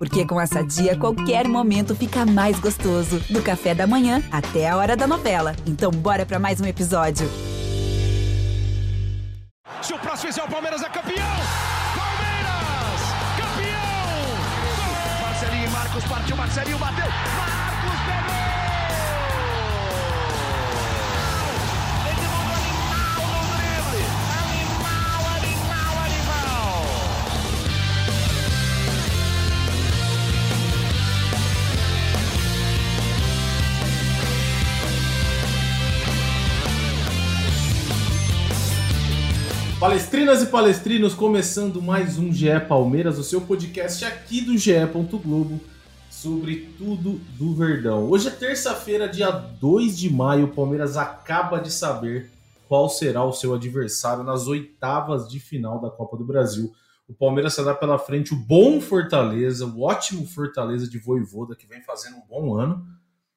Porque com essa dia, qualquer momento fica mais gostoso. Do café da manhã até a hora da novela. Então, bora para mais um episódio. Se o próximo fizer o Palmeiras é campeão! Marcelinho Marcos partiu, Marcelinho bateu! Marcos pegou! Palestrinas e palestrinos, começando mais um GE Palmeiras, o seu podcast aqui do GE. Globo sobre tudo do Verdão. Hoje é terça-feira, dia 2 de maio. O Palmeiras acaba de saber qual será o seu adversário nas oitavas de final da Copa do Brasil. O Palmeiras será pela frente o bom Fortaleza, o ótimo Fortaleza de Voivoda, que vem fazendo um bom ano,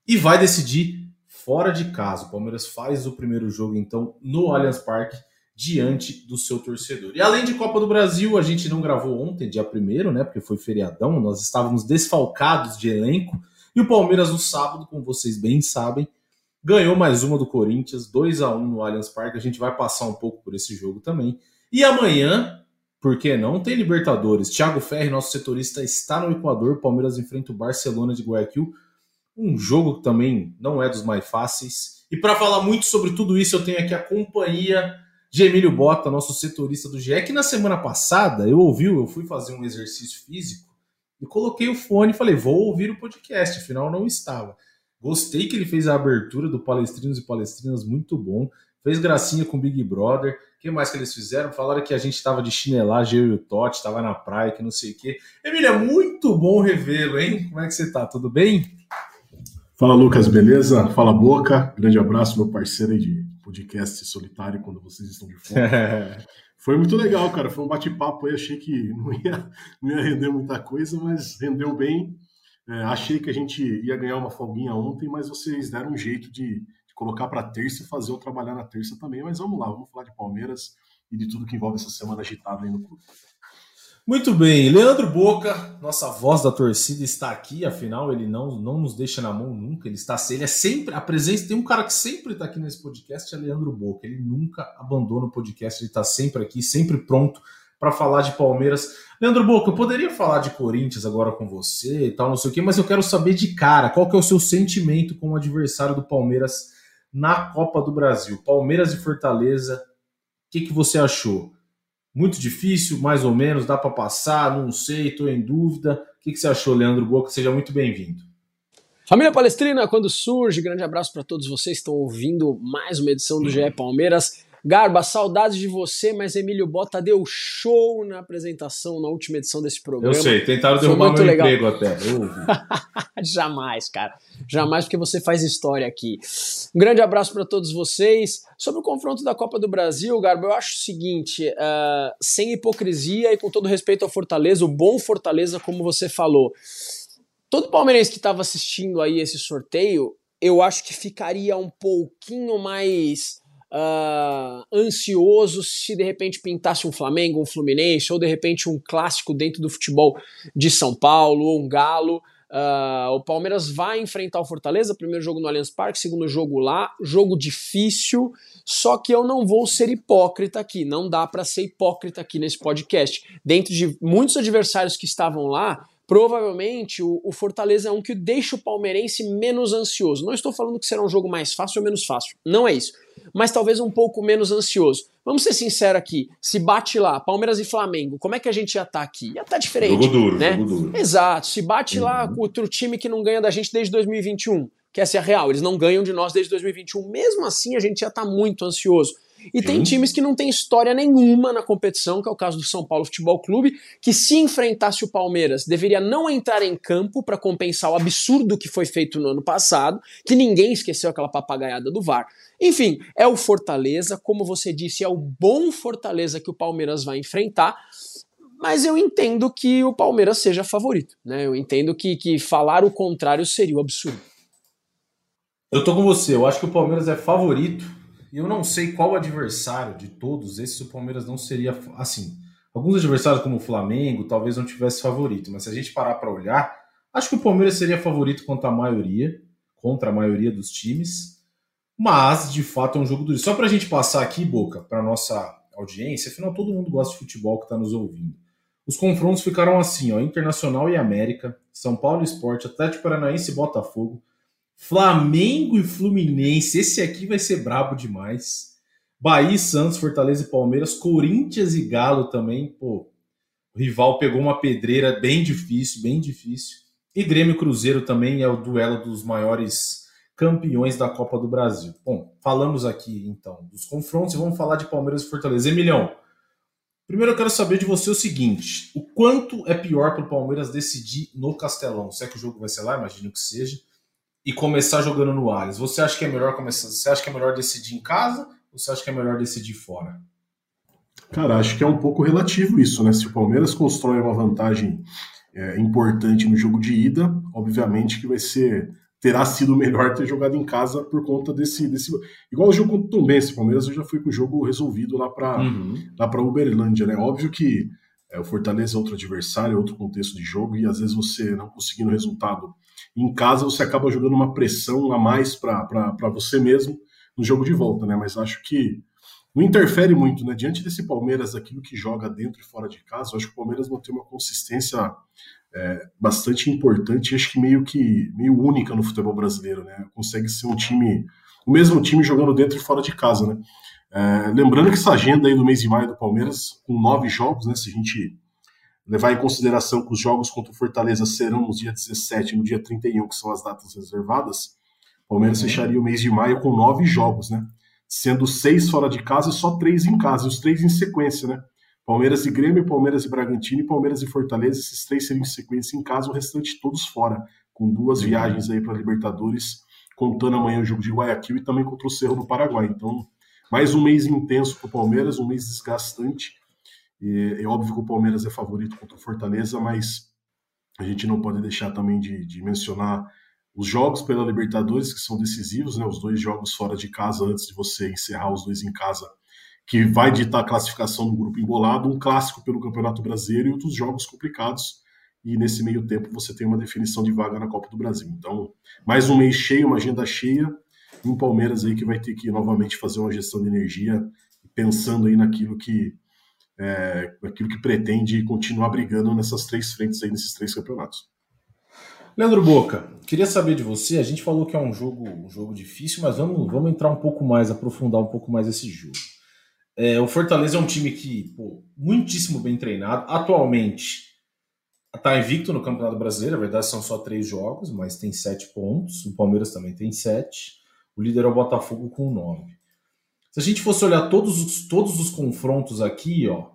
e vai decidir fora de casa. O Palmeiras faz o primeiro jogo, então, no Allianz Parque diante do seu torcedor. E além de Copa do Brasil, a gente não gravou ontem, dia 1 né? Porque foi feriadão, nós estávamos desfalcados de elenco. E o Palmeiras no sábado, como vocês bem sabem, ganhou mais uma do Corinthians, 2 a 1 no Allianz Parque. A gente vai passar um pouco por esse jogo também. E amanhã, por que não? Tem Libertadores. Thiago Ferri, nosso setorista, está no Equador. Palmeiras enfrenta o Barcelona de Guayaquil. Um jogo que também não é dos mais fáceis. E para falar muito sobre tudo isso, eu tenho aqui a companhia de Emílio Bota, nosso setorista do GE, que na semana passada eu ouvi, eu fui fazer um exercício físico e coloquei o fone e falei, vou ouvir o podcast, afinal não estava. Gostei que ele fez a abertura do Palestrinos e Palestrinas, muito bom. Fez gracinha com Big Brother. O que mais que eles fizeram? Falaram que a gente estava de chinelagem, eu e o Totti, estava na praia, que não sei o quê. Emílio, é muito bom revê-lo, hein? Como é que você tá? Tudo bem? Fala, Lucas, beleza? Fala, Boca. Grande abraço, meu parceiro aí de podcast solitário quando vocês estão de fora. Foi muito legal, cara. Foi um bate-papo aí. Achei que não ia, não ia render muita coisa, mas rendeu bem. É, achei que a gente ia ganhar uma folguinha ontem, mas vocês deram um jeito de, de colocar para terça e fazer eu trabalhar na terça também. Mas vamos lá, vamos falar de Palmeiras e de tudo que envolve essa semana agitada aí no clube. Muito bem, Leandro Boca, nossa voz da torcida está aqui, afinal ele não, não nos deixa na mão nunca, ele está ele é sempre a presença, tem um cara que sempre está aqui nesse podcast, é Leandro Boca, ele nunca abandona o podcast, ele está sempre aqui, sempre pronto para falar de Palmeiras. Leandro Boca, eu poderia falar de Corinthians agora com você e tal, não sei o quê, mas eu quero saber de cara, qual que é o seu sentimento como adversário do Palmeiras na Copa do Brasil? Palmeiras e Fortaleza, o que, que você achou? Muito difícil, mais ou menos, dá para passar, não sei, estou em dúvida. O que, que você achou, Leandro Boca? Seja muito bem-vindo. Família Palestrina, quando surge, grande abraço para todos vocês que estão ouvindo mais uma edição do GE Palmeiras. Garba, saudades de você, mas Emílio Bota deu show na apresentação na última edição desse programa. Eu sei, tentaram derrubar meu legal. emprego até. Jamais, cara. Jamais, porque você faz história aqui. Um grande abraço para todos vocês. Sobre o confronto da Copa do Brasil, Garba, eu acho o seguinte: uh, sem hipocrisia e com todo respeito ao Fortaleza, o bom Fortaleza, como você falou. Todo palmeirense que estava assistindo aí esse sorteio, eu acho que ficaria um pouquinho mais uh, ansioso se de repente pintasse um Flamengo, um Fluminense, ou de repente um clássico dentro do futebol de São Paulo, ou um Galo. Uh, o Palmeiras vai enfrentar o Fortaleza, primeiro jogo no Allianz Parque, segundo jogo lá, jogo difícil, só que eu não vou ser hipócrita aqui, não dá para ser hipócrita aqui nesse podcast. Dentro de muitos adversários que estavam lá, provavelmente o, o, Fortaleza é um que deixa o palmeirense menos ansioso. Não estou falando que será um jogo mais fácil ou menos fácil, não é isso mas talvez um pouco menos ansioso. Vamos ser sinceros aqui, se bate lá, Palmeiras e Flamengo, como é que a gente já tá aqui? Já tá diferente. Jogo duro, né? jogo duro. Exato, se bate uhum. lá com outro time que não ganha da gente desde 2021, que essa é a real, eles não ganham de nós desde 2021, mesmo assim a gente já tá muito ansioso. E tem uhum. times que não tem história nenhuma na competição, que é o caso do São Paulo Futebol Clube, que se enfrentasse o Palmeiras, deveria não entrar em campo para compensar o absurdo que foi feito no ano passado, que ninguém esqueceu aquela papagaiada do VAR. Enfim, é o Fortaleza, como você disse, é o bom Fortaleza que o Palmeiras vai enfrentar. Mas eu entendo que o Palmeiras seja favorito. Né? Eu entendo que, que falar o contrário seria um absurdo. Eu tô com você, eu acho que o Palmeiras é favorito. Eu não sei qual adversário de todos esses o Palmeiras não seria assim. Alguns adversários, como o Flamengo, talvez não tivesse favorito, mas se a gente parar para olhar, acho que o Palmeiras seria favorito contra a maioria, contra a maioria dos times. Mas, de fato, é um jogo duro. Só para a gente passar aqui, Boca, para nossa audiência, afinal todo mundo gosta de futebol que está nos ouvindo. Os confrontos ficaram assim, ó, Internacional e América, São Paulo Esporte, Atlético Paranaense e Botafogo, Flamengo e Fluminense, esse aqui vai ser brabo demais. Bahia, Santos, Fortaleza e Palmeiras, Corinthians e Galo também, pô. O rival pegou uma pedreira bem difícil, bem difícil. E Grêmio Cruzeiro também é o duelo dos maiores campeões da Copa do Brasil. Bom, falamos aqui então dos confrontos e vamos falar de Palmeiras e Fortaleza. Emilhão, primeiro eu quero saber de você o seguinte: o quanto é pior para o Palmeiras decidir no Castelão? Se é que o jogo vai ser lá, imagino que seja, e começar jogando no Allianz. Você acha que é melhor começar? Você acha que é melhor decidir em casa ou você acha que é melhor decidir fora? Cara, acho que é um pouco relativo isso, né? Se o Palmeiras constrói uma vantagem é, importante no jogo de ida, obviamente que vai ser terá sido melhor ter jogado em casa por conta desse. desse igual o jogo contra o Tombense, o Palmeiras eu já fui com o jogo resolvido lá para uhum. lá para Uberlândia, né? Óbvio que é, o Fortaleza é outro adversário, é outro contexto de jogo, e às vezes você não conseguindo resultado em casa, você acaba jogando uma pressão a mais para você mesmo no jogo de volta, né? Mas acho que não interfere muito, né? Diante desse Palmeiras, aquilo que joga dentro e fora de casa, acho que o Palmeiras ter uma consistência é, bastante importante, acho que meio que meio única no futebol brasileiro, né? Consegue ser um time, o mesmo time jogando dentro e fora de casa, né? É, lembrando que essa agenda aí do mês de maio do Palmeiras, com nove jogos, né? Se a gente levar em consideração que os jogos contra o Fortaleza serão no dia 17 e no dia 31, que são as datas reservadas, o Palmeiras uhum. fecharia o mês de maio com nove jogos, né? Sendo seis fora de casa e só três em casa, e os três em sequência, né? Palmeiras e Grêmio, Palmeiras e Bragantino e Palmeiras e Fortaleza, esses três seriam em sequência em casa, o restante todos fora, com duas uhum. viagens aí para Libertadores, contando amanhã o jogo de Guayaquil e também contra o Cerro do Paraguai. Então, mais um mês intenso para o Palmeiras, um mês desgastante. E, é óbvio que o Palmeiras é favorito contra o Fortaleza, mas a gente não pode deixar também de, de mencionar os jogos pela Libertadores, que são decisivos, né? Os dois jogos fora de casa, antes de você encerrar os dois em casa, que vai ditar a classificação do grupo embolado, um clássico pelo Campeonato Brasileiro e outros jogos complicados. E nesse meio tempo você tem uma definição de vaga na Copa do Brasil. Então, mais um mês cheio, uma agenda cheia, e um Palmeiras aí que vai ter que novamente fazer uma gestão de energia, pensando aí naquilo que é, aquilo que pretende continuar brigando nessas três frentes aí, nesses três campeonatos. Leandro Boca, queria saber de você. A gente falou que é um jogo, um jogo difícil, mas vamos, vamos entrar um pouco mais, aprofundar um pouco mais esse jogo. É, o Fortaleza é um time que, pô, muitíssimo bem treinado. Atualmente está invicto no Campeonato Brasileiro, a verdade são só três jogos, mas tem sete pontos. O Palmeiras também tem sete. O líder é o Botafogo com nove. Se a gente fosse olhar todos os, todos os confrontos aqui, ó,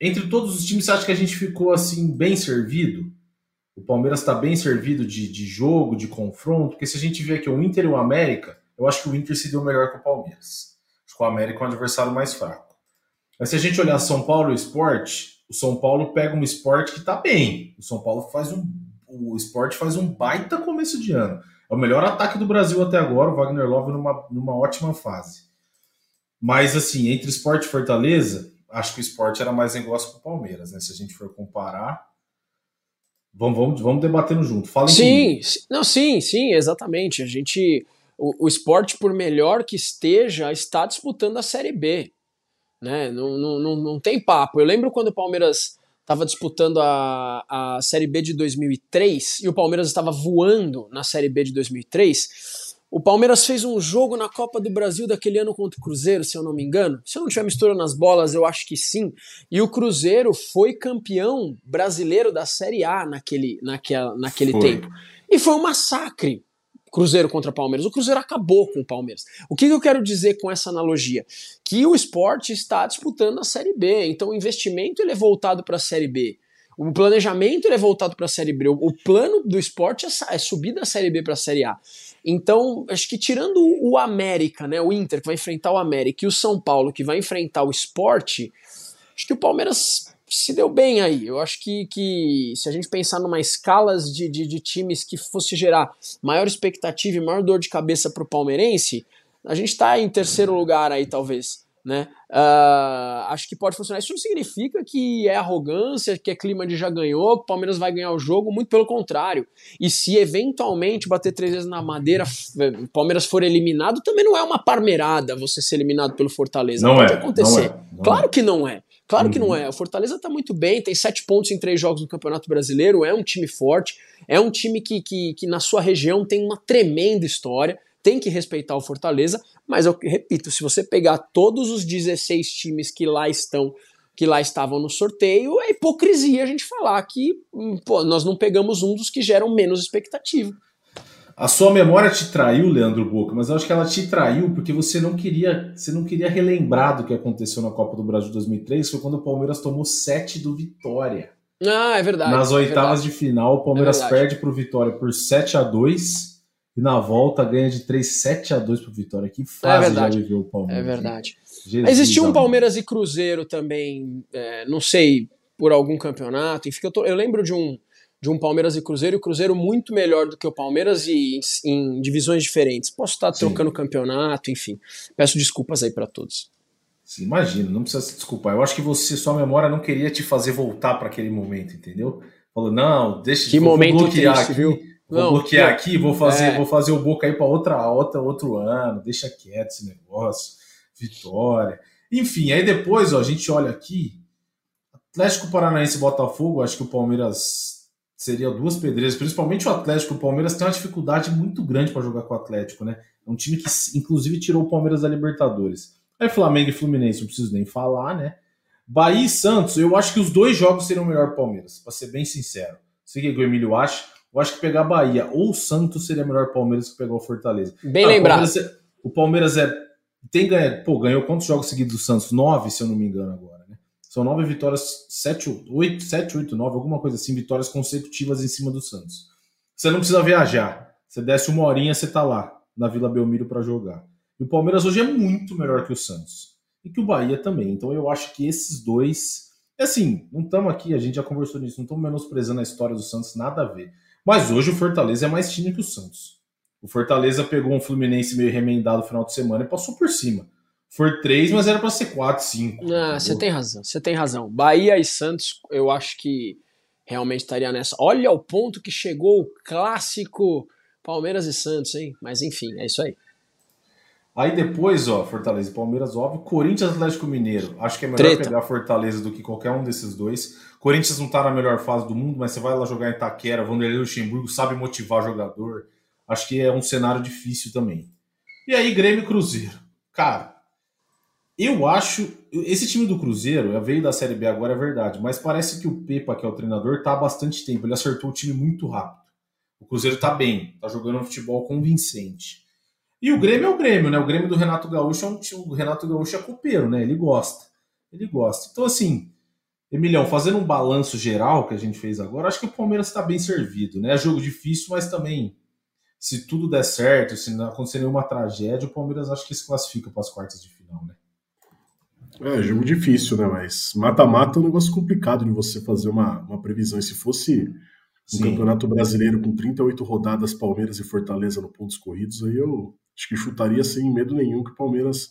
entre todos os times, você acha que a gente ficou assim bem servido? O Palmeiras está bem servido de, de jogo, de confronto? Porque se a gente vê aqui o Inter e o América, eu acho que o Inter se deu melhor que o Palmeiras. Acho que o América é um adversário mais fraco. Mas se a gente olhar São Paulo e esporte, o São Paulo pega um esporte que está bem. O São Paulo faz um. O esporte faz um baita começo de ano. É o melhor ataque do Brasil até agora, o Wagner Love numa, numa ótima fase. Mas, assim, entre esporte e Fortaleza, acho que o esporte era mais negócio com o Palmeiras, né? Se a gente for comparar. Vamos, vamos, vamos debatendo junto. Falem sim, não, sim, sim, exatamente. A gente. O, o esporte, por melhor que esteja, está disputando a Série B. Né? Não, não, não, não tem papo. Eu lembro quando o Palmeiras estava disputando a, a Série B de 2003 e o Palmeiras estava voando na Série B de 2003 o Palmeiras fez um jogo na Copa do Brasil daquele ano contra o Cruzeiro, se eu não me engano. Se eu não estiver misturando as bolas, eu acho que sim. E o Cruzeiro foi campeão brasileiro da Série A naquele, naquela, naquele tempo. E foi um massacre. Cruzeiro contra Palmeiras. O Cruzeiro acabou com o Palmeiras. O que, que eu quero dizer com essa analogia? Que o esporte está disputando a Série B, então o investimento ele é voltado para a Série B. O planejamento é voltado para a Série B. O plano do esporte é, é subir da Série B para a Série A. Então, acho que tirando o América, né, o Inter que vai enfrentar o América e o São Paulo que vai enfrentar o esporte, acho que o Palmeiras se deu bem aí. Eu acho que, que se a gente pensar numa escala de, de, de times que fosse gerar maior expectativa e maior dor de cabeça para o palmeirense, a gente está em terceiro lugar aí, talvez né? Uh, acho que pode funcionar. Isso não significa que é arrogância, que é clima de já ganhou, que o Palmeiras vai ganhar o jogo, muito pelo contrário. E se eventualmente bater três vezes na madeira, o Palmeiras for eliminado, também não é uma parmeirada você ser eliminado pelo Fortaleza. Não pode é, acontecer. não é, não claro é. que não é. Claro Uhum. que não é. O Fortaleza tá muito bem, tem sete pontos em três jogos no Campeonato Brasileiro, é um time forte, é um time que, que, que na sua região tem uma tremenda história, tem que respeitar o Fortaleza, mas eu repito, se você pegar todos os 16 times que lá estão, que lá estavam no sorteio, é hipocrisia a gente falar que hum, pô, nós não pegamos um dos que geram menos expectativa. A sua memória te traiu, Leandro Boca, mas eu acho que ela te traiu porque você não queria, você não queria relembrar do que aconteceu na Copa do Brasil de 2003, foi quando o Palmeiras tomou 7 do Vitória. Ah, é verdade. Nas é oitavas verdade. de final, o Palmeiras É perde pro Vitória por 7 a 2 e na volta ganha de 3 7 a 2 pro Vitória. Que fase já verdade. viveu o Palmeiras. É verdade. Jesus Existia um. Palmeiras e Cruzeiro também, é, não sei, por algum campeonato. Enfim, eu, tô- eu lembro de um, de um Palmeiras e Cruzeiro, e o Cruzeiro muito melhor do que o Palmeiras e em, em divisões diferentes. Posso estar Sim. trocando campeonato, enfim. Peço desculpas aí para todos. Sim, imagina, não precisa se desculpar. Eu acho que você, sua memória não queria te fazer voltar para aquele momento, entendeu? Falou, não, deixa Que momento triste, aqui, viu? Vou Não, bloquear não. aqui, vou fazer, É. vou fazer o Boca aí para outra, outra, outro ano, deixa quieto esse negócio, vitória. Enfim, aí depois, ó, a gente olha aqui, Atlético Paranaense e Botafogo, acho que o Palmeiras seria duas pedreiras, principalmente o Atlético. O Palmeiras tem uma dificuldade muito grande para jogar com o Atlético, né? É um time que, inclusive, tirou o Palmeiras da Libertadores. Aí Flamengo e Fluminense, não preciso nem falar, né? Bahia e Santos, eu acho que os dois jogos seriam melhor pro Palmeiras, para ser bem sincero. Sei o que o Emílio acha. Eu acho que pegar Bahia ou Santos seria melhor Palmeiras que pegar o Fortaleza. Bem Ah, lembrado. O Palmeiras, é, o Palmeiras é. Tem ganha, pô, ganhou quantos jogos seguidos do Santos? Nove, se eu não me engano, agora, né? São nove vitórias, sete, oito, sete, oito, nove, alguma coisa assim, vitórias consecutivas em cima do Santos. Você não precisa viajar. Você desce uma horinha, você tá lá, na Vila Belmiro para jogar. E o Palmeiras hoje é muito melhor que o Santos. E que o Bahia também. Então eu acho que esses dois. é Assim, não estamos aqui, a gente já conversou nisso, não estamos menosprezando a história do Santos, nada a ver. Mas hoje o Fortaleza é mais time que o Santos. O Fortaleza pegou um Fluminense meio remendado no final de semana e passou por cima. For três, mas era para ser quatro, cinco. Ah, você tem razão, você tem razão. Bahia e Santos, eu acho que realmente estaria nessa. Olha o ponto que chegou o clássico Palmeiras e Santos, hein? Mas enfim, é isso aí. Aí depois, ó, Fortaleza e Palmeiras, óbvio. Corinthians Atlético Mineiro. Acho que é melhor Treta. pegar Fortaleza do que qualquer um desses dois. Corinthians não tá na melhor fase do mundo, mas você vai lá jogar em Itaquera, Vanderlei Luxemburgo sabe motivar jogador. Acho que é um cenário difícil também. E aí, Grêmio e Cruzeiro. Cara, eu acho. Esse time do Cruzeiro veio da Série B agora, é verdade, mas parece que o Pepa, que é o treinador, tá há bastante tempo. Ele acertou o time muito rápido. O Cruzeiro tá bem, tá jogando um futebol convincente. E o Grêmio é o Grêmio, né? O Grêmio do Renato Gaúcho é um time. O Renato Gaúcho é copeiro, né? Ele gosta. Ele gosta. Então, assim, Emilhão, fazendo um balanço geral que a gente fez agora, acho que o Palmeiras está bem servido, né? É jogo difícil, mas também, se tudo der certo, se não acontecer nenhuma tragédia, o Palmeiras acho que se classifica para as quartas de final, né? É, jogo difícil, né? Mas mata-mata é um negócio complicado de você fazer uma, uma previsão. E se fosse um Sim. campeonato brasileiro com 38 rodadas, Palmeiras e Fortaleza no pontos corridos, aí eu acho que chutaria sem medo nenhum que o Palmeiras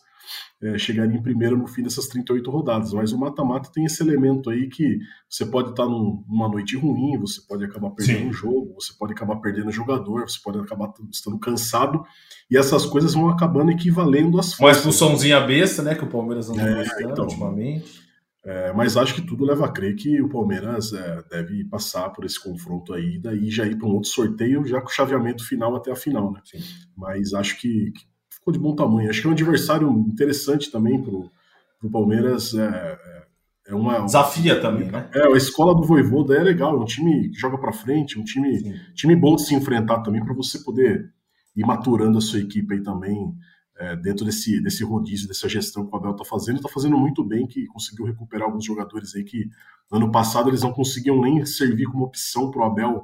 é, chegaria em primeiro no fim dessas 38 rodadas. Mas o mata-mata tem esse elemento aí que você pode estar num- numa noite ruim, você pode acabar perdendo Sim. um jogo, você pode acabar perdendo jogador, você pode acabar estando cansado, e essas coisas vão acabando equivalendo às Uma expulsãozinha besta, né? Que o Palmeiras não É, gostando então. ultimamente. É, mas acho que tudo leva a crer que o Palmeiras é, deve passar por esse confronto aí, daí já ir para um outro sorteio, já com o chaveamento final até a final, né? Sim. Mas acho que, que ficou de bom tamanho. Acho que é um adversário interessante também pro, pro Palmeiras. É, é, é uma. Desafia também, né? É, a escola do Voivoda é legal, é um time que joga para frente, um time, Sim. time bom de se enfrentar também para você poder ir maturando a sua equipe aí também é, dentro desse, desse rodízio, dessa gestão que o Abel está fazendo. Está fazendo muito bem, que conseguiu recuperar alguns jogadores aí que ano passado eles não conseguiam nem servir como opção para o Abel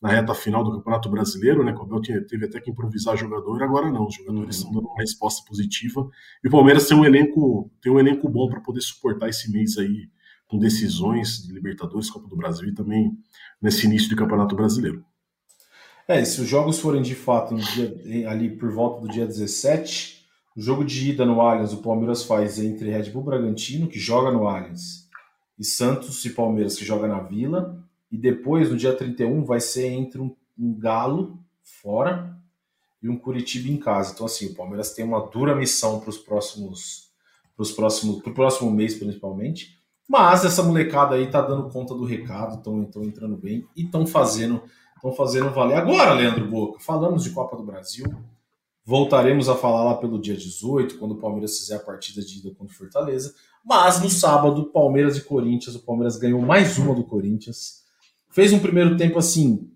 na reta final do Campeonato Brasileiro, né? Que o Abel tinha- teve até que improvisar jogador, agora não, os jogadores estão dando uma resposta positiva. E o Palmeiras tem um elenco, tem um elenco bom para poder suportar esse mês aí com decisões de Libertadores, Copa do Brasil e também nesse início de Campeonato Brasileiro. É, e se os jogos forem de fato dia- ali por volta do dia 17, O jogo de ida no Allianz, o Palmeiras faz entre Red Bull Bragantino, que joga no Allianz, e Santos e Palmeiras, que joga na Vila. E depois, no dia 31, vai ser entre um, um Galo fora e um Curitiba em casa. Então, assim, o Palmeiras tem uma dura missão para os próximos, pros próximos, pro próximo mês, principalmente. Mas essa molecada aí tá dando conta do recado, estão entrando bem e estão fazendo, estão fazendo valer. Agora, Leandro Boca, falamos de Copa do Brasil. Voltaremos a falar lá pelo dia 18, quando o Palmeiras fizer a partida de ida contra o Fortaleza. Mas no sábado, Palmeiras e Corinthians, o Palmeiras ganhou mais uma do Corinthians. Fez um primeiro tempo assim,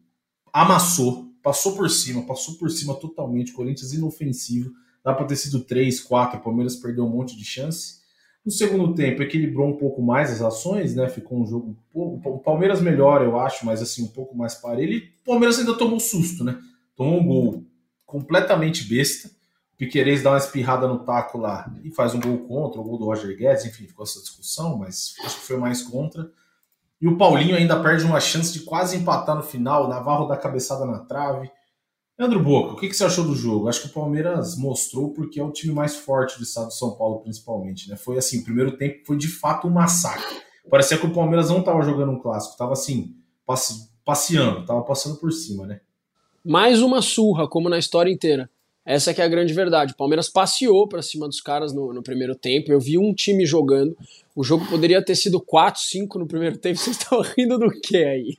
amassou, passou por cima, passou por cima totalmente. Corinthians inofensivo, dá para ter sido 3, 4. O Palmeiras perdeu um monte de chance. No segundo tempo, equilibrou um pouco mais as ações, né? Ficou um jogo. O Palmeiras melhor, eu acho, mas assim, um pouco mais parelho. E o Palmeiras ainda tomou susto, né? Tomou um gol completamente besta. O Piquerez dá uma espirrada no taco lá e faz um gol contra, o gol do Roger Guedes, enfim, ficou essa discussão, mas acho que foi mais contra. E o Paulinho ainda perde uma chance de quase empatar no final, o Navarro dá cabeçada na trave. Leandro Boca, o que, você achou do jogo? Acho que o Palmeiras mostrou porque é o time mais forte do estado de São Paulo, principalmente. Né? Foi assim, o primeiro tempo foi de fato um massacre. Parecia que o Palmeiras não estava jogando um clássico, estava assim, passeando, estava passando por cima, né? Mais uma surra, como na história inteira. Essa que é a grande verdade. O Palmeiras passeou para cima dos caras no, no, primeiro tempo. Eu vi um time jogando. O jogo poderia ter sido 4, 5 no primeiro tempo. Vocês estão rindo do que aí?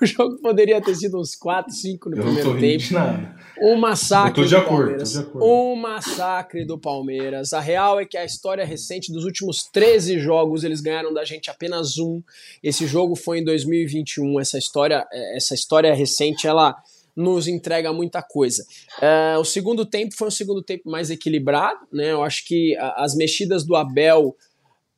O jogo poderia ter sido uns 4, 5 no Eu primeiro tempo. Nada. Um massacre do acordo, Palmeiras. Um massacre do Palmeiras. A real é que a história recente dos últimos 13 jogos, eles ganharam da gente apenas um. Esse jogo foi em 2021. Essa história, essa história recente, ela nos entrega muita coisa. Uh, o segundo tempo foi um segundo tempo mais equilibrado, né? Eu acho que as mexidas do Abel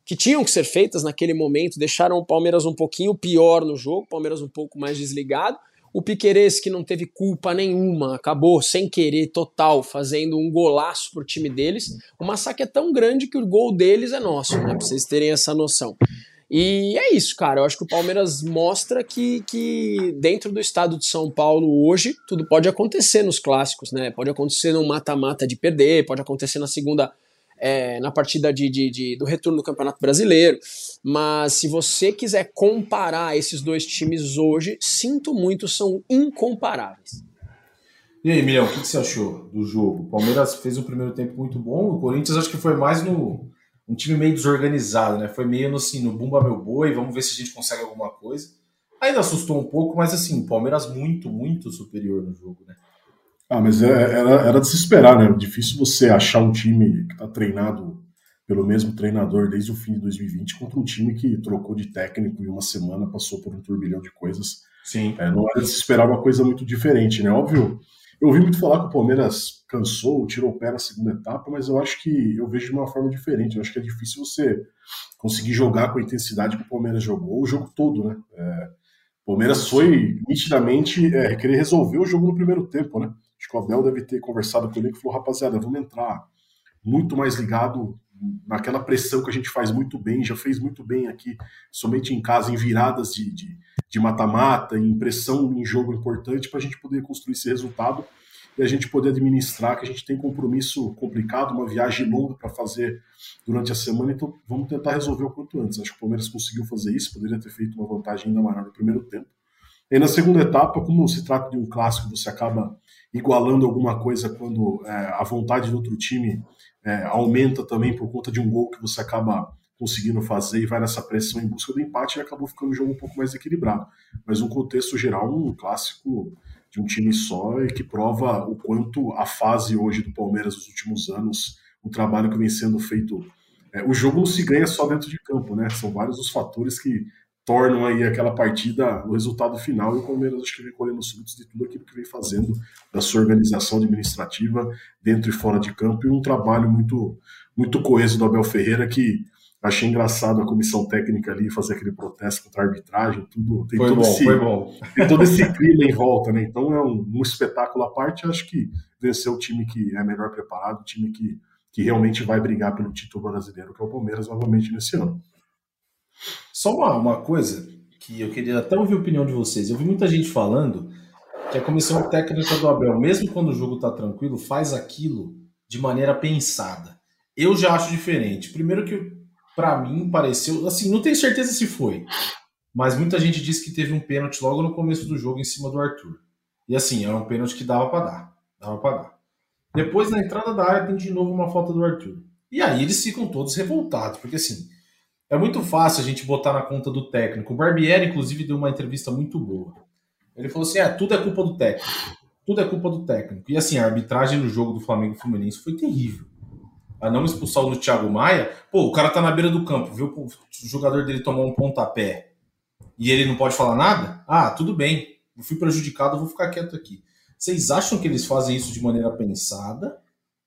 que tinham que ser feitas naquele momento deixaram o Palmeiras um pouquinho pior no jogo, o Palmeiras um pouco mais desligado. O Piquerez, que não teve culpa nenhuma, acabou sem querer, total, fazendo um golaço pro time deles. O massacre é tão grande que o gol deles é nosso, né? Pra vocês terem essa noção. E é isso, cara. Eu acho que o Palmeiras mostra que, que dentro do estado de São Paulo hoje, tudo pode acontecer nos clássicos, né? Pode acontecer no mata-mata de perder, pode acontecer na segunda. É, na partida de, de, de, do retorno do Campeonato Brasileiro. Mas se você quiser comparar esses dois times hoje, sinto muito, são incomparáveis. E aí, Milhão, o que você achou do jogo? O Palmeiras fez um primeiro tempo muito bom, o Corinthians acho que foi mais no, um time meio desorganizado, né? Foi meio no, assim, no bumba meu boi, vamos ver se a gente consegue alguma coisa. Ainda assustou um pouco, mas assim, Palmeiras muito, muito superior no jogo, né? Ah, mas é, era, era de se esperar, né? Difícil você achar um time que está treinado pelo mesmo treinador desde o fim de 2020 contra um time que trocou de técnico em uma semana, passou por um turbilhão de coisas. Sim. É, não era de se esperar uma coisa muito diferente, né? Óbvio, eu ouvi muito falar que o Palmeiras cansou, tirou o pé na segunda etapa, mas eu acho que eu vejo de uma forma diferente. Eu acho que é difícil você conseguir jogar com a intensidade que o Palmeiras jogou o jogo todo, né? É, o Palmeiras foi nitidamente é, querer resolver o jogo no primeiro tempo, né? Acho que o Abel deve ter conversado com ele e falou: rapaziada, vamos entrar muito mais ligado naquela pressão que a gente faz muito bem, já fez muito bem aqui, somente em casa, em viradas de mata-mata, em pressão em jogo importante, para a gente poder construir esse resultado e a gente poder administrar, que a gente tem compromisso complicado, uma viagem longa para fazer durante a semana, então vamos tentar resolver o quanto antes. Acho que o Palmeiras conseguiu fazer isso, poderia ter feito uma vantagem ainda maior no primeiro tempo. E na segunda etapa, como se trata de um clássico, você acaba igualando alguma coisa quando é, a vontade do outro time é, aumenta também por conta de um gol que você acaba conseguindo fazer e vai nessa pressão em busca do empate e acabou ficando um jogo um pouco mais equilibrado. Mas um contexto geral, um clássico de um time só e que prova o quanto a fase hoje do Palmeiras nos últimos anos, o trabalho que vem sendo feito. É, o jogo não se ganha só dentro de campo, né? São vários os fatores que tornam aí aquela partida o resultado final e o Palmeiras acho que vem colhendo os frutos de tudo aquilo que vem fazendo da sua organização administrativa dentro e fora de campo e um trabalho muito muito coeso do Abel Ferreira que Achei engraçado a comissão técnica ali fazer aquele protesto contra a arbitragem, tudo. Tem foi todo bom, esse, foi bom. Tem todo esse clima em volta, né? Então é um, um espetáculo à parte. Acho que venceu o time que é melhor preparado, o time que, que realmente vai brigar pelo título brasileiro, que é o Palmeiras novamente nesse ano. Só uma, uma coisa que eu queria até ouvir a opinião de vocês. Eu vi muita gente falando que a comissão técnica do Abel, mesmo quando o jogo está tranquilo, faz aquilo de maneira pensada. Eu já acho diferente. Primeiro que para mim pareceu, assim, não tenho certeza se foi, mas muita gente disse que teve um pênalti logo no começo do jogo em cima do Arthur. E assim, era um pênalti que dava para dar, dava para dar. Depois na entrada da área tem de novo uma falta do Arthur. E aí eles ficam todos revoltados, porque assim, é muito fácil a gente botar na conta do técnico. O Barbieri inclusive deu uma entrevista muito boa. Ele falou assim: "É, tudo é culpa do técnico. Tudo é culpa do técnico". E assim, a arbitragem no jogo do Flamengo Fluminense foi terrível a não expulsar o Thiago Maia, pô, o cara tá na beira do campo, viu o jogador dele tomou um pontapé e ele não pode falar nada? Ah, tudo bem, eu fui prejudicado, vou ficar quieto aqui. Vocês acham que eles fazem isso de maneira pensada?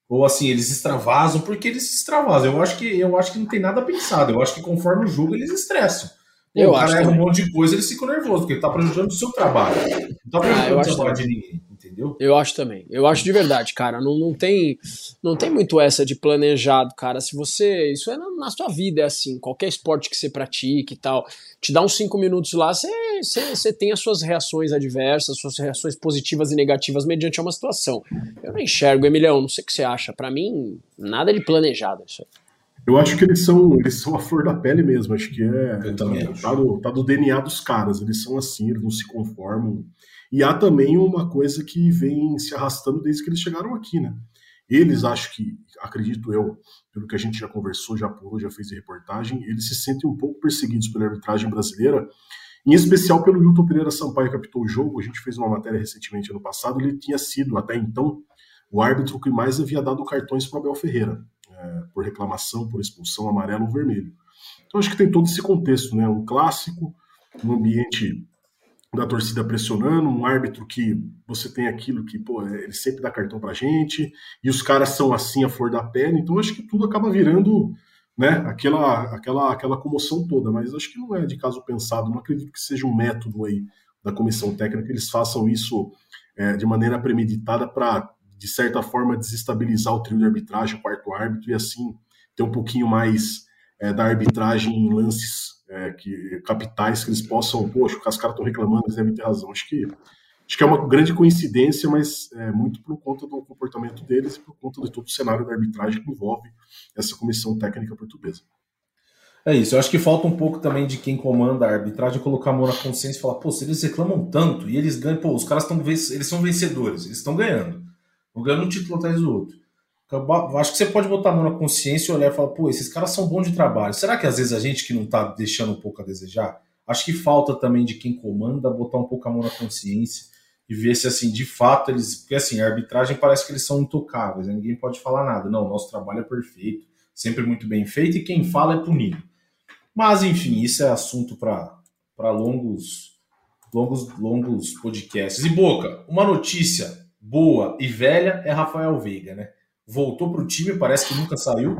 Ou assim, eles extravasam porque eles extravasam? Eu acho que eu acho que não tem nada pensado. Eu acho que conforme o jogo eles estressam. Pô, eu o cara erra um monte de coisa, eles ficam nervosos, porque ele tá prejudicando o seu trabalho. Não tá prejudicando ah, o trabalho de ninguém entendeu? Eu acho também. Eu acho de verdade, cara. Não, não, tem, não tem muito essa de planejado, cara. Se você. Isso é na, na sua vida, é assim. Qualquer esporte que você pratique e tal. Te dá uns cinco minutos lá, você, você, você tem as suas reações adversas, suas reações positivas e negativas mediante uma situação. Eu não enxergo, Emilhão, não sei o que você acha. Para mim, nada de planejado isso aí. Eu acho que eles são, eles são a flor da pele mesmo. Acho que é. Tá, do, tá do DNA dos caras. Eles são assim, eles não se conformam. E há também uma coisa que vem se arrastando desde que eles chegaram aqui, né? Eles, acho que, acredito eu, pelo que a gente já conversou, já apurou, já fez reportagem, eles se sentem um pouco perseguidos pela arbitragem brasileira, em especial pelo Hilton Pereira Sampaio, que captou o jogo. A gente fez uma matéria recentemente, ano passado, ele tinha sido, até então, o árbitro que mais havia dado cartões para Abel Ferreira, é, por reclamação, por expulsão, amarelo ou vermelho. Então, acho que tem todo esse contexto, né? Um clássico, um ambiente da torcida pressionando, um árbitro que você tem aquilo que, pô, ele sempre dá cartão pra gente, e os caras são assim a flor da pele, então acho que tudo acaba virando, né, aquela, aquela, aquela comoção toda, mas acho que não é de caso pensado, não acredito que seja um método aí da comissão técnica, que eles façam isso é, de maneira premeditada para, de certa forma, desestabilizar o trio de arbitragem, o quarto árbitro, e assim ter um pouquinho mais é, da arbitragem em lances é, que capitais que eles possam, poxa, os caras estão reclamando, eles devem ter razão. Acho que acho que é uma grande coincidência, mas é muito por conta do comportamento deles e por conta de todo o cenário da arbitragem que envolve essa comissão técnica portuguesa. É isso, eu acho que falta um pouco também de quem comanda a arbitragem colocar a mão na consciência e falar, pô, se eles reclamam tanto e eles ganham, pô, os caras estão eles são vencedores, eles estão ganhando. Estão ganhando um título atrás do outro. Acho que você pode botar a mão na consciência e olhar e falar, pô, esses caras são bons de trabalho. Será que às vezes a gente que não tá deixando um pouco a desejar? Acho que falta também de quem comanda botar um pouco a mão na consciência e ver se, assim, de fato eles. Porque, assim, a arbitragem parece que eles são intocáveis, né? ninguém pode falar nada. Não, nosso trabalho é perfeito, sempre muito bem feito e quem fala é punido. Mas, enfim, isso é assunto para longos, longos, longos podcasts. E, Boca, uma notícia boa e velha é Rafael Veiga, né? Voltou para o time, parece que nunca saiu,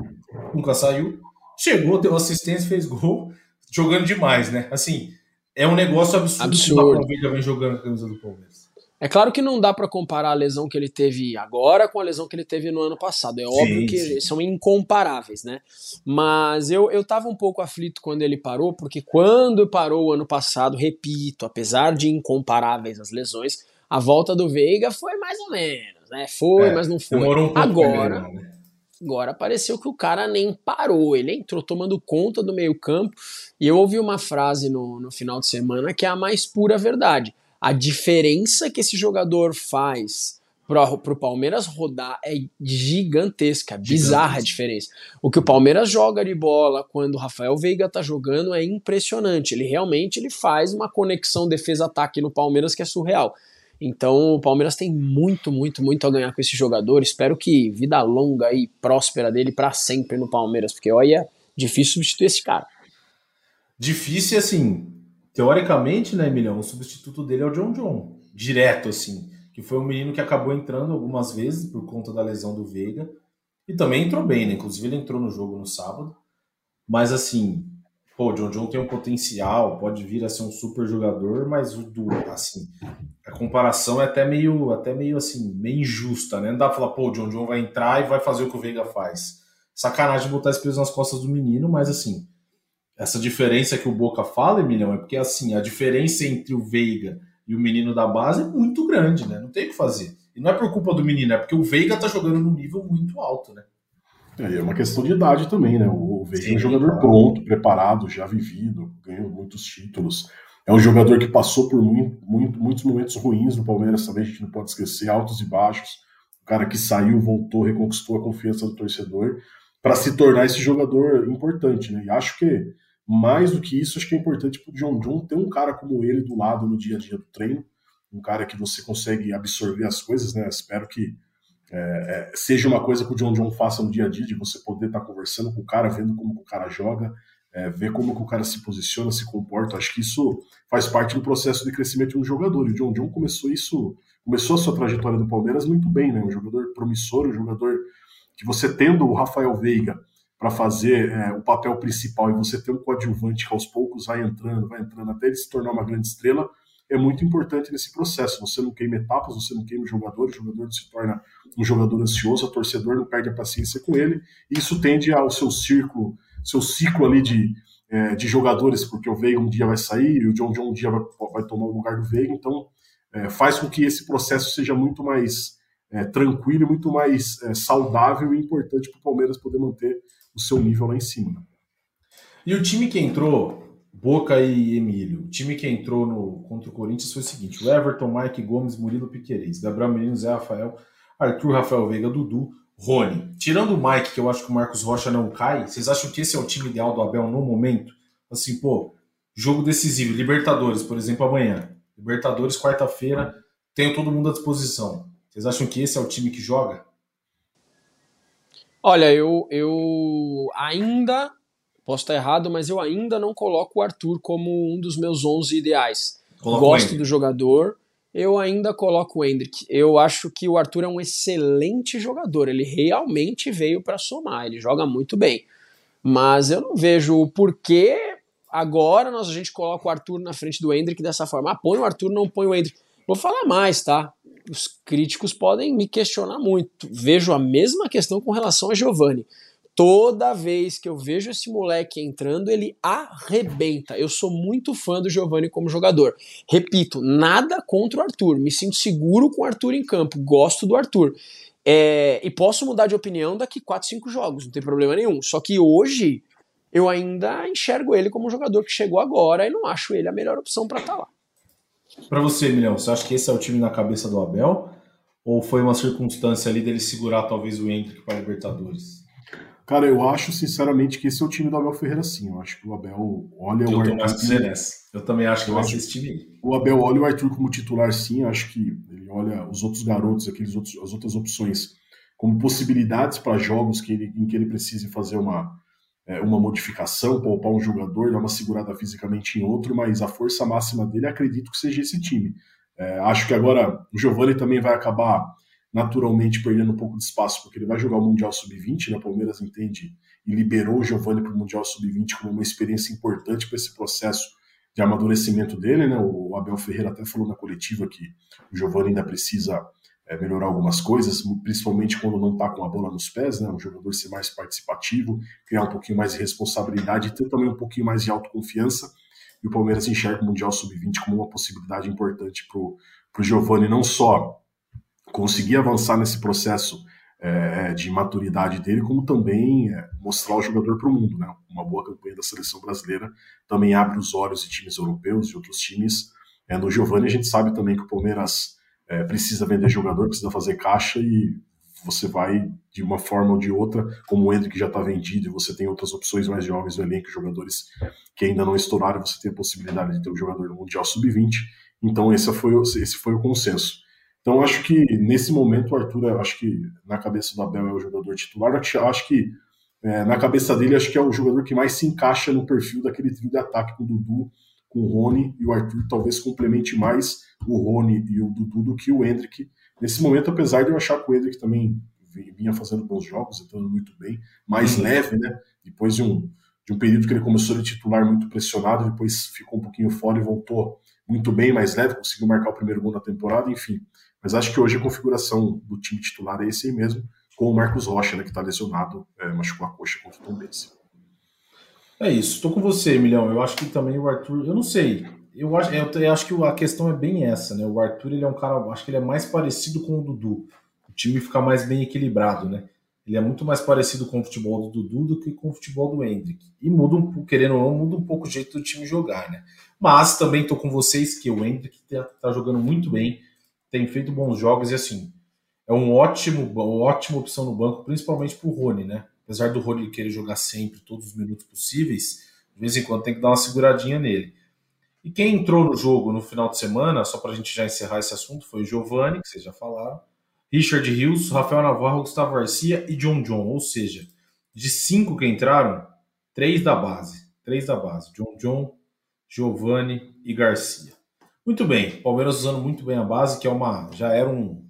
nunca saiu. Chegou, deu assistência, fez gol, jogando demais, né? Assim, é um negócio absurdo, absurdo. o vem jogando a camisa do Palmeiras. É claro que não dá para comparar a lesão que ele teve agora com a lesão que ele teve no ano passado. É sim, óbvio que sim. são incomparáveis, né? Mas eu, eu tava um pouco aflito quando ele parou, porque quando parou o ano passado, repito, apesar de incomparáveis as lesões, a volta do Veiga foi mais ou menos né? Foi, é, mas não foi. Um agora, né? agora pareceu que o cara nem parou. Ele entrou tomando conta do meio-campo. E eu ouvi uma frase no, no final de semana que é a mais pura verdade. A diferença que esse jogador faz para o Palmeiras rodar é gigantesca, bizarra a diferença. O que o Palmeiras joga de bola quando o Rafael Veiga tá jogando é impressionante. Ele realmente ele faz uma conexão defesa-ataque no Palmeiras que é surreal. Então o Palmeiras tem muito, muito, muito a ganhar com esse jogador. Espero que vida longa e próspera dele para sempre no Palmeiras, porque olha, difícil substituir esse cara. Difícil, assim, teoricamente, né, Emilhão? O substituto dele é o John John, direto, assim, que foi um menino que acabou entrando algumas vezes por conta da lesão do Veiga e também entrou bem, né? Inclusive ele entrou no jogo no sábado, mas assim, pô, o John John tem um potencial, pode vir a ser um super jogador, mas o do, assim, a comparação é até meio, até meio assim, meio injusta, né? Não dá pra falar, pô, o John John vai entrar e vai fazer o que o Veiga faz. Sacanagem botar esse peso nas costas do menino, mas assim, essa diferença que o Boca fala, Emilhão, é porque assim, a diferença entre o Veiga e o menino da base é muito grande, né? Não tem o que fazer. E não é por culpa do menino, é porque o Veiga tá jogando num nível muito alto, né? É, é uma questão de idade também, né? O Veiga é um jogador claro. pronto, preparado, já vivido, ganhou muitos títulos. É um jogador que passou por muito, muito, muitos momentos ruins no Palmeiras também, a gente não pode esquecer, altos e baixos. O cara que saiu, voltou, reconquistou a confiança do torcedor para se tornar esse jogador importante, né? E acho que mais do que isso, acho que é importante para o John John ter um cara como ele do lado no dia a dia do treino, um cara que você consegue absorver as coisas, né? Espero que é, é, seja uma coisa que o John John faça no dia a dia, de você poder estar tá conversando com o cara, vendo como o cara joga, é, ver como o cara se posiciona, se comporta. Acho que isso faz parte do processo de crescimento de um jogador. E o John John começou isso, começou a sua trajetória do Palmeiras muito bem, né? Um jogador promissor, um jogador que você tendo o Rafael Veiga para fazer é, o papel principal e você ter um coadjuvante que aos poucos vai entrando, vai entrando até ele se tornar uma grande estrela, é muito importante nesse processo. Você não queima etapas, você não queima o jogador, o jogador se torna um jogador ansioso, o torcedor não perde a paciência com ele, e isso tende ao seu círculo, seu ciclo ali de, é, de jogadores, porque o Veiga um dia vai sair e o John John um dia vai, vai tomar o lugar do Veiga, então é, faz com que esse processo seja muito mais é, tranquilo muito mais é, saudável e importante para o Palmeiras poder manter o seu nível lá em cima. E o time que entrou, Boca e Emílio, o time que entrou no, contra o Corinthians foi o seguinte: o Everton, Mike Gomes, Murilo Piqueires, Gabriel Menino, Zé Rafael, Arthur, Rafael Veiga, Dudu, Rony. Tirando o Mike, que eu acho que o Marcos Rocha não cai, vocês acham que esse é o time ideal do Abel no momento? Assim, pô, jogo decisivo, Libertadores, por exemplo, amanhã. Libertadores, quarta-feira, tenho todo mundo à disposição. Vocês acham que esse é o time que joga? Olha, eu, eu ainda, posso estar errado, mas eu ainda não coloco o Arthur como um dos meus 11 ideais. Coloco Gosto do jogador, eu ainda coloco o Hendrick. Eu acho que o Arthur é um excelente jogador, ele realmente veio para somar, ele joga muito bem. Mas eu não vejo o porquê agora nós, a gente coloca o Arthur na frente do Hendrick dessa forma. Ah, põe o Arthur, não põe o Hendrick. Vou falar mais, tá? os críticos podem me questionar muito. Vejo a mesma questão com relação a Giovanni. Toda vez que eu vejo esse moleque entrando, ele arrebenta. Eu sou muito fã do Giovanni como jogador. Repito, nada contra o Arthur. Me sinto seguro com o Arthur em campo. Gosto do Arthur. É, e posso mudar de opinião daqui 4, 5 jogos, não tem problema nenhum. Só que hoje eu ainda enxergo ele como um jogador que chegou agora e não acho ele a melhor opção para estar tá lá. Para você, Milhão, você acha que esse é o time na cabeça do Abel? Ou foi uma circunstância ali dele segurar talvez o Hendrick para a Libertadores? Cara, eu acho sinceramente que esse é o time do Abel Ferreira sim. Eu acho que o Abel olha eu o Arthur. Eu também acho que eu vai ser esse time. O Abel olha o Arthur como titular sim. Acho que ele olha os outros garotos, aqueles outros, as outras opções, como possibilidades para jogos que ele, em que ele precise fazer uma, é, uma modificação, poupar um jogador, dar uma segurada fisicamente em outro, mas a força máxima dele acredito que seja esse time. É, acho que agora o Giovani também vai acabar naturalmente perdendo um pouco de espaço, porque ele vai jogar o Mundial Sub-20, né? O Palmeiras entende e liberou o Giovani para o Mundial Sub-20 como uma experiência importante para esse processo de amadurecimento dele, né? O Abel Ferreira até falou na coletiva que o Giovani ainda precisa é, melhorar algumas coisas, principalmente quando não está com a bola nos pés, né? Um jogador ser mais participativo, criar um pouquinho mais de responsabilidade e ter também um pouquinho mais de autoconfiança. E o Palmeiras enxerga o Mundial Sub-20 como uma possibilidade importante para o Giovani não só conseguir avançar nesse processo é, de maturidade dele, como também é, mostrar o jogador para o mundo. Né? Uma boa campanha da seleção brasileira também abre os olhos de times europeus e outros times. É, no Giovani a gente sabe também que o Palmeiras é, precisa vender jogador, precisa fazer caixa e você vai de uma forma ou de outra, como o Hendrick já está vendido e você tem outras opções mais jovens no elenco, jogadores que ainda não estouraram, você tem a possibilidade de ter um jogador no Mundial Sub-20. Então esse foi, esse foi o consenso. Então acho que nesse momento o Arthur, acho que na cabeça do Abel é o jogador titular, acho que é, na cabeça dele acho que é o jogador que mais se encaixa no perfil daquele trio de ataque com o Dudu, com o Rony e o Arthur talvez complemente mais o Rony e o Dudu do que o Hendrick. Nesse momento, apesar de eu achar que o Hendrick também vinha fazendo bons jogos, entrando muito bem, mais uhum. leve, né? Depois de um, de um período que ele começou a titular muito pressionado, depois ficou um pouquinho fora e voltou muito bem, mais leve, conseguiu marcar o primeiro gol na temporada, enfim. Mas acho que hoje a configuração do time titular é esse aí mesmo, com o Marcos Rocha, né, que está lesionado, é, machucou a coxa contra o Tom Benz. É isso, estou com você, Milhão. Eu acho que também o Arthur, eu não sei. eu acho, eu, acho que a questão é bem essa, né? O Arthur ele é um cara, acho que ele é mais parecido com o Dudu. O time fica mais bem equilibrado, né? Ele é muito mais parecido com o futebol do Dudu do que com o futebol do Hendrick. E muda um querendo ou não, muda um pouco o jeito do time jogar, né? Mas também tô com vocês que o Hendrick tá, tá jogando muito bem, tem feito bons jogos e assim, é um ótimo, uma ótima opção no banco, principalmente pro Rony, né? Apesar do Rony querer jogar sempre, todos os minutos possíveis, de vez em quando tem que dar uma seguradinha nele. E quem entrou no jogo no final de semana, só para a gente já encerrar esse assunto, foi o Giovanni, que vocês já falaram, Richard Rios, Rafael Navarro, Gustavo Garcia e John John. Ou seja, de cinco que entraram, três da base. Três da base. John John, Giovanni e Garcia. Muito bem, Palmeiras usando muito bem a base, que é uma já era um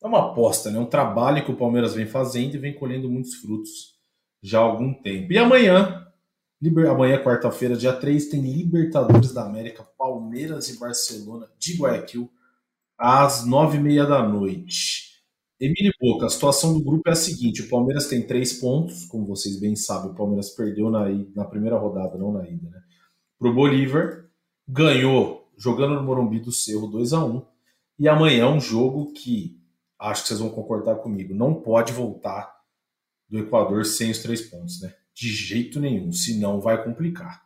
é uma aposta, né? Um trabalho que o Palmeiras vem fazendo e vem colhendo muitos frutos já há algum tempo. E amanhã, liber, amanhã, quarta-feira, dia 3, tem Libertadores da América, Palmeiras e Barcelona de Guayaquil, às nove e meia da noite. Emílio Boca, a situação do grupo é a seguinte: o Palmeiras tem três pontos, como vocês bem sabem, o Palmeiras perdeu na, na primeira rodada, não na ida, né? Para o Bolívar, ganhou jogando no Morumbi do Cerro 2 a 1 e amanhã é um jogo que acho que vocês vão concordar comigo, não pode voltar do Equador sem os três pontos, né? De jeito nenhum, senão vai complicar.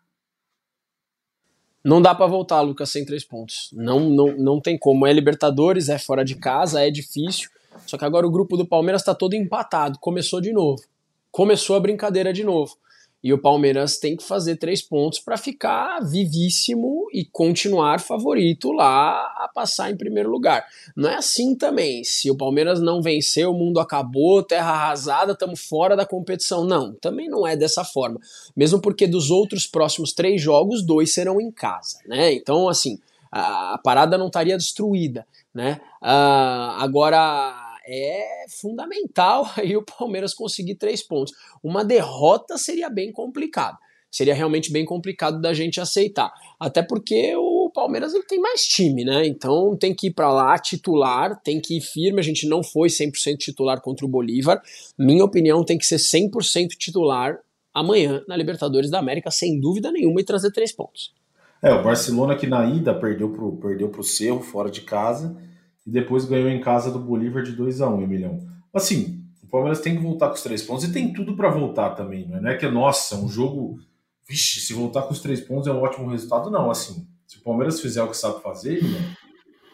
Não dá para voltar, Lucas, sem três pontos. Não, não, não tem como. É Libertadores, é fora de casa, é difícil. Só que agora o grupo do Palmeiras está todo empatado. Começou de novo. Começou a brincadeira de novo. E o Palmeiras tem que fazer três pontos para ficar vivíssimo e continuar favorito lá a passar em primeiro lugar. Não é assim também. Se o Palmeiras não vencer, o mundo acabou, terra arrasada, estamos fora da competição. Não, também não é dessa forma. Mesmo porque dos outros próximos três jogos, dois serão em casa, né? Então, assim, a, parada não estaria destruída, né? Uh, agora é fundamental aí o Palmeiras conseguir três pontos. Uma derrota seria bem complicado. Seria realmente bem complicado da gente aceitar. Até porque o Palmeiras ele tem mais time, né? Então tem que ir para lá titular, tem que ir firme. A gente não foi 100% titular contra o Bolívar. Minha opinião tem que ser 100% titular amanhã na Libertadores da América, sem dúvida nenhuma, e trazer três pontos. É, o Barcelona que na ida perdeu pro, perdeu Cerro fora de casa e depois ganhou em casa do Bolívar de 2 a 1 Emilhão. Assim, o Palmeiras tem que voltar com os três pontos e tem tudo para voltar também, não é? que, nossa, um jogo. Vixe, se voltar com os três pontos é um ótimo resultado, não. Assim, se o Palmeiras fizer o que sabe fazer,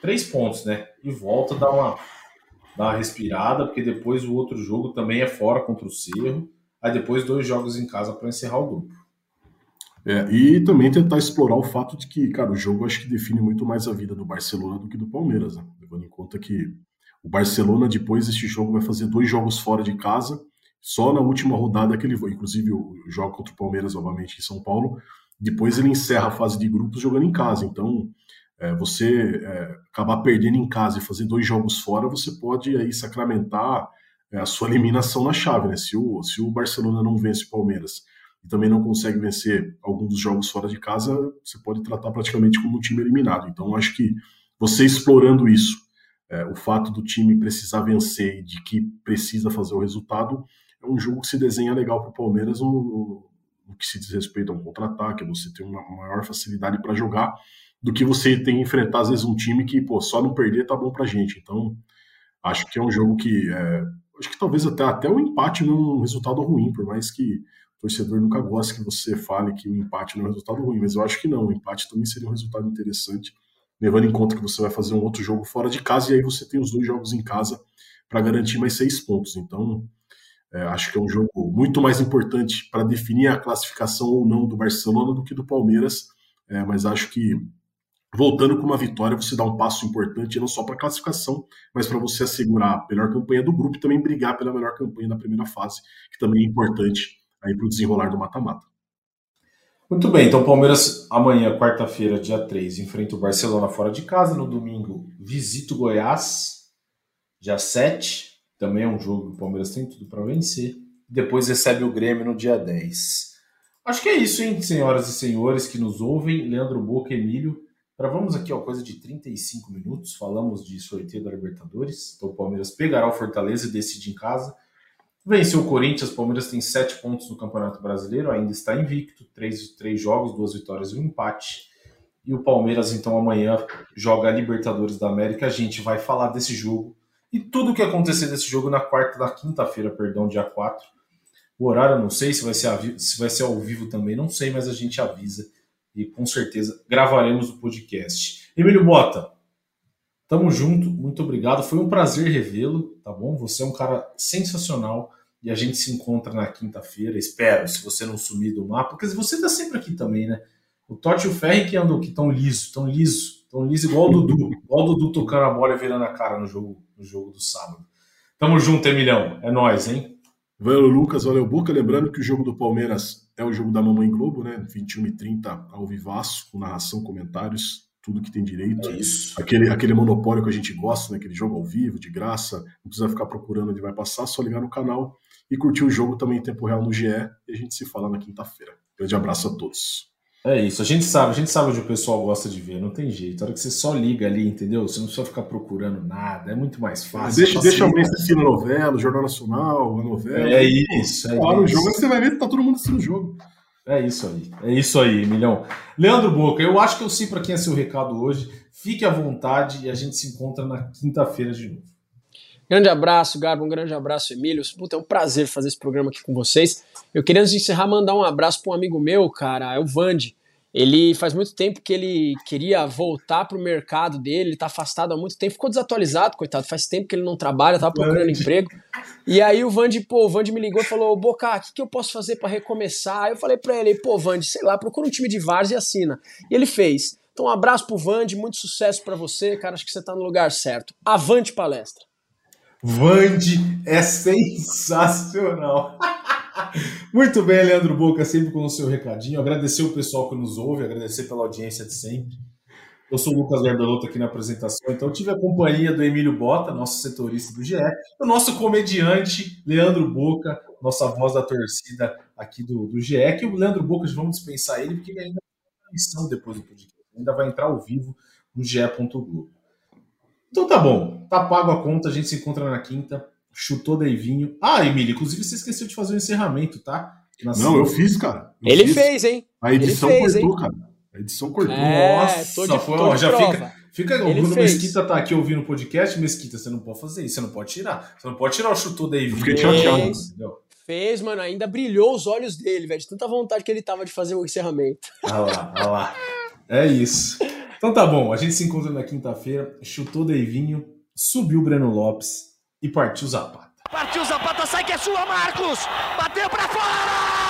três pontos, né? E volta, dá uma, dá uma respirada, porque depois o outro jogo também é fora contra o Cerro. Aí depois dois jogos em casa para encerrar o grupo. É, e também tentar explorar o fato de que, cara, o jogo acho que define muito mais a vida do Barcelona do que do Palmeiras, né? Levando em conta que o Barcelona, depois deste jogo, vai fazer dois jogos fora de casa, só na última rodada que ele foi, inclusive o jogo contra o Palmeiras, novamente, em São Paulo, depois ele encerra a fase de grupos jogando em casa, então é, você é, acabar perdendo em casa e fazer dois jogos fora, você pode aí sacramentar é, a sua eliminação na chave, né? Se o, se o Barcelona não vence o Palmeiras e também não consegue vencer algum dos jogos fora de casa, você pode tratar praticamente como um time eliminado. Então, acho que você explorando isso, é, o fato do time precisar vencer e de que precisa fazer o resultado, é um jogo que se desenha legal para o Palmeiras no, no, que se diz respeito a um contra-ataque, você tem uma maior facilidade para jogar do que você tem que enfrentar, às vezes, um time que, pô, só não perder tá bom pra gente. Então, acho que é um jogo que. É, acho que talvez até, até o empate não é um resultado ruim, por mais que torcedor nunca gosta que você fale que o empate não é um resultado ruim, mas eu acho que não. O empate também seria um resultado interessante, levando em conta que você vai fazer um outro jogo fora de casa e aí você tem os dois jogos em casa para garantir mais seis pontos. Então, é, acho que é um jogo muito mais importante para definir a classificação ou não do Barcelona do que do Palmeiras. É, mas acho que voltando com uma vitória, você dá um passo importante, não só para a classificação, mas para você assegurar a melhor campanha do grupo e também brigar pela melhor campanha na primeira fase, que também é importante aí para o desenrolar do mata-mata. Muito bem, então Palmeiras amanhã, quarta-feira, dia 3, enfrenta o Barcelona fora de casa. No domingo, visita o Goiás, dia 7. Também é um jogo que o Palmeiras tem tudo para vencer. Depois recebe o Grêmio no dia 10. Acho que é isso, hein, senhoras e senhores que nos ouvem. Leandro Boca, Emílio. Gravamos aqui ó, coisa de 35 minutos. Falamos de sorteio da Libertadores. Então o Palmeiras pegará o Fortaleza e decide em casa. Venceu o Corinthians, o Palmeiras tem sete pontos no Campeonato Brasileiro, ainda está invicto, três, três jogos, duas vitórias e um empate. E o Palmeiras, então, amanhã joga a Libertadores da América. A gente vai falar desse jogo e tudo o que acontecer desse jogo na quarta, na quinta-feira, perdão, dia 4. O horário não sei se vai, ser, se vai ser ao vivo também, não sei, mas a gente avisa. E com certeza gravaremos o podcast. Emílio Bota, tamo junto, muito obrigado. Foi um prazer revê-lo, tá bom? Você é um cara sensacional e a gente se encontra na quinta-feira. Espero, se você não sumir do mapa, porque você tá sempre aqui também, né? O Totti e o Ferri que andam aqui tão liso, tão liso, tão liso, igual o Dudu. igual o Dudu tocando a bola e virando a cara no jogo, no jogo do sábado. Tamo junto, Emilhão. É nóis, hein? Valeu, Lucas. Valeu, Boca. Lembrando que o jogo do Palmeiras é o jogo da Mamãe Globo, né? 21 e 30 ao vivaço, com narração, comentários, tudo que tem direito. É isso. Aquele, aquele monopólio que a gente gosta, né? Aquele jogo ao vivo, de graça. Não precisa ficar procurando onde vai passar, só ligar no canal e curtir o jogo também em tempo real no GE. E a gente se fala na quinta-feira. Grande abraço a todos. É isso, a gente sabe, a gente sabe onde o pessoal gosta de ver, não tem jeito. A hora que você só liga ali, entendeu? Você não precisa ficar procurando nada, é muito mais fácil. Deixa, deixa alguém assistir a novela, o Jornal Nacional, a novela. É isso, é Claro, o jogo você vai ver que tá todo mundo assistindo o jogo. É isso aí, é isso aí, milhão. Leandro Boca, eu acho que eu sei para quem é seu recado hoje. Fique à vontade e a gente se encontra na quinta-feira de novo. Grande abraço, Garbo, um grande abraço, Emílio. Puta, é um prazer fazer esse programa aqui com vocês. Eu queria, antes de encerrar, mandar um abraço para um amigo meu, cara, é o Vande. Ele faz muito tempo que ele queria voltar pro mercado dele, ele tá afastado há muito tempo, ficou desatualizado, coitado, faz tempo que ele não trabalha, tava procurando emprego. E aí o Vande, pô, o Vande me ligou e falou: Boca, o que, que eu posso fazer para recomeçar? Aí eu falei pra ele, pô, Vande, sei lá, procura um time de várzea e assina. E ele fez. Então, um abraço pro Vande, muito sucesso para você, cara. Acho que você tá no lugar certo. Avante palestra. Vande é sensacional. Muito bem, Leandro Boca, sempre com o seu recadinho. Agradecer o pessoal que nos ouve, agradecer pela audiência de sempre. Eu sou o Lucas Gardolotto aqui na apresentação, então tive a companhia do Emílio Bota, nosso setorista do GE, o nosso comediante Leandro Boca, nossa voz da torcida aqui do, do GE, que o Leandro Boca, vamos dispensar ele, porque ele ainda tem missão depois do podcast, ainda vai entrar ao vivo no GE.globo. Então tá bom, tá pago a conta, a gente se encontra na quinta. Chutou Deivinho. Ah, Emílio, inclusive você esqueceu de fazer o encerramento, tá? Na Não, eu fiz, cara. Eu Ele fiz. fez, hein? A edição Ele fez, cortou, hein? cara. A edição cortou. É, Nossa, de, foi, ó, já prova. fica, fica. O Bruno fez. Mesquita tá aqui ouvindo o podcast. Mesquita, você não pode fazer isso, você não pode tirar. Você não pode tirar o chutou Deivinho. Eu fiquei chateado. Entendeu? Fez, mano, ainda brilhou os olhos dele, velho. De tanta vontade que ele tava de fazer o encerramento. Olha lá, olha lá. É isso. Então tá bom, a gente se encontra na quinta-feira. Chutou Deivinho, subiu o Breno Lopes e partiu Zapata. Partiu Zapata, sai que é sua, Marcos! Bateu pra fora!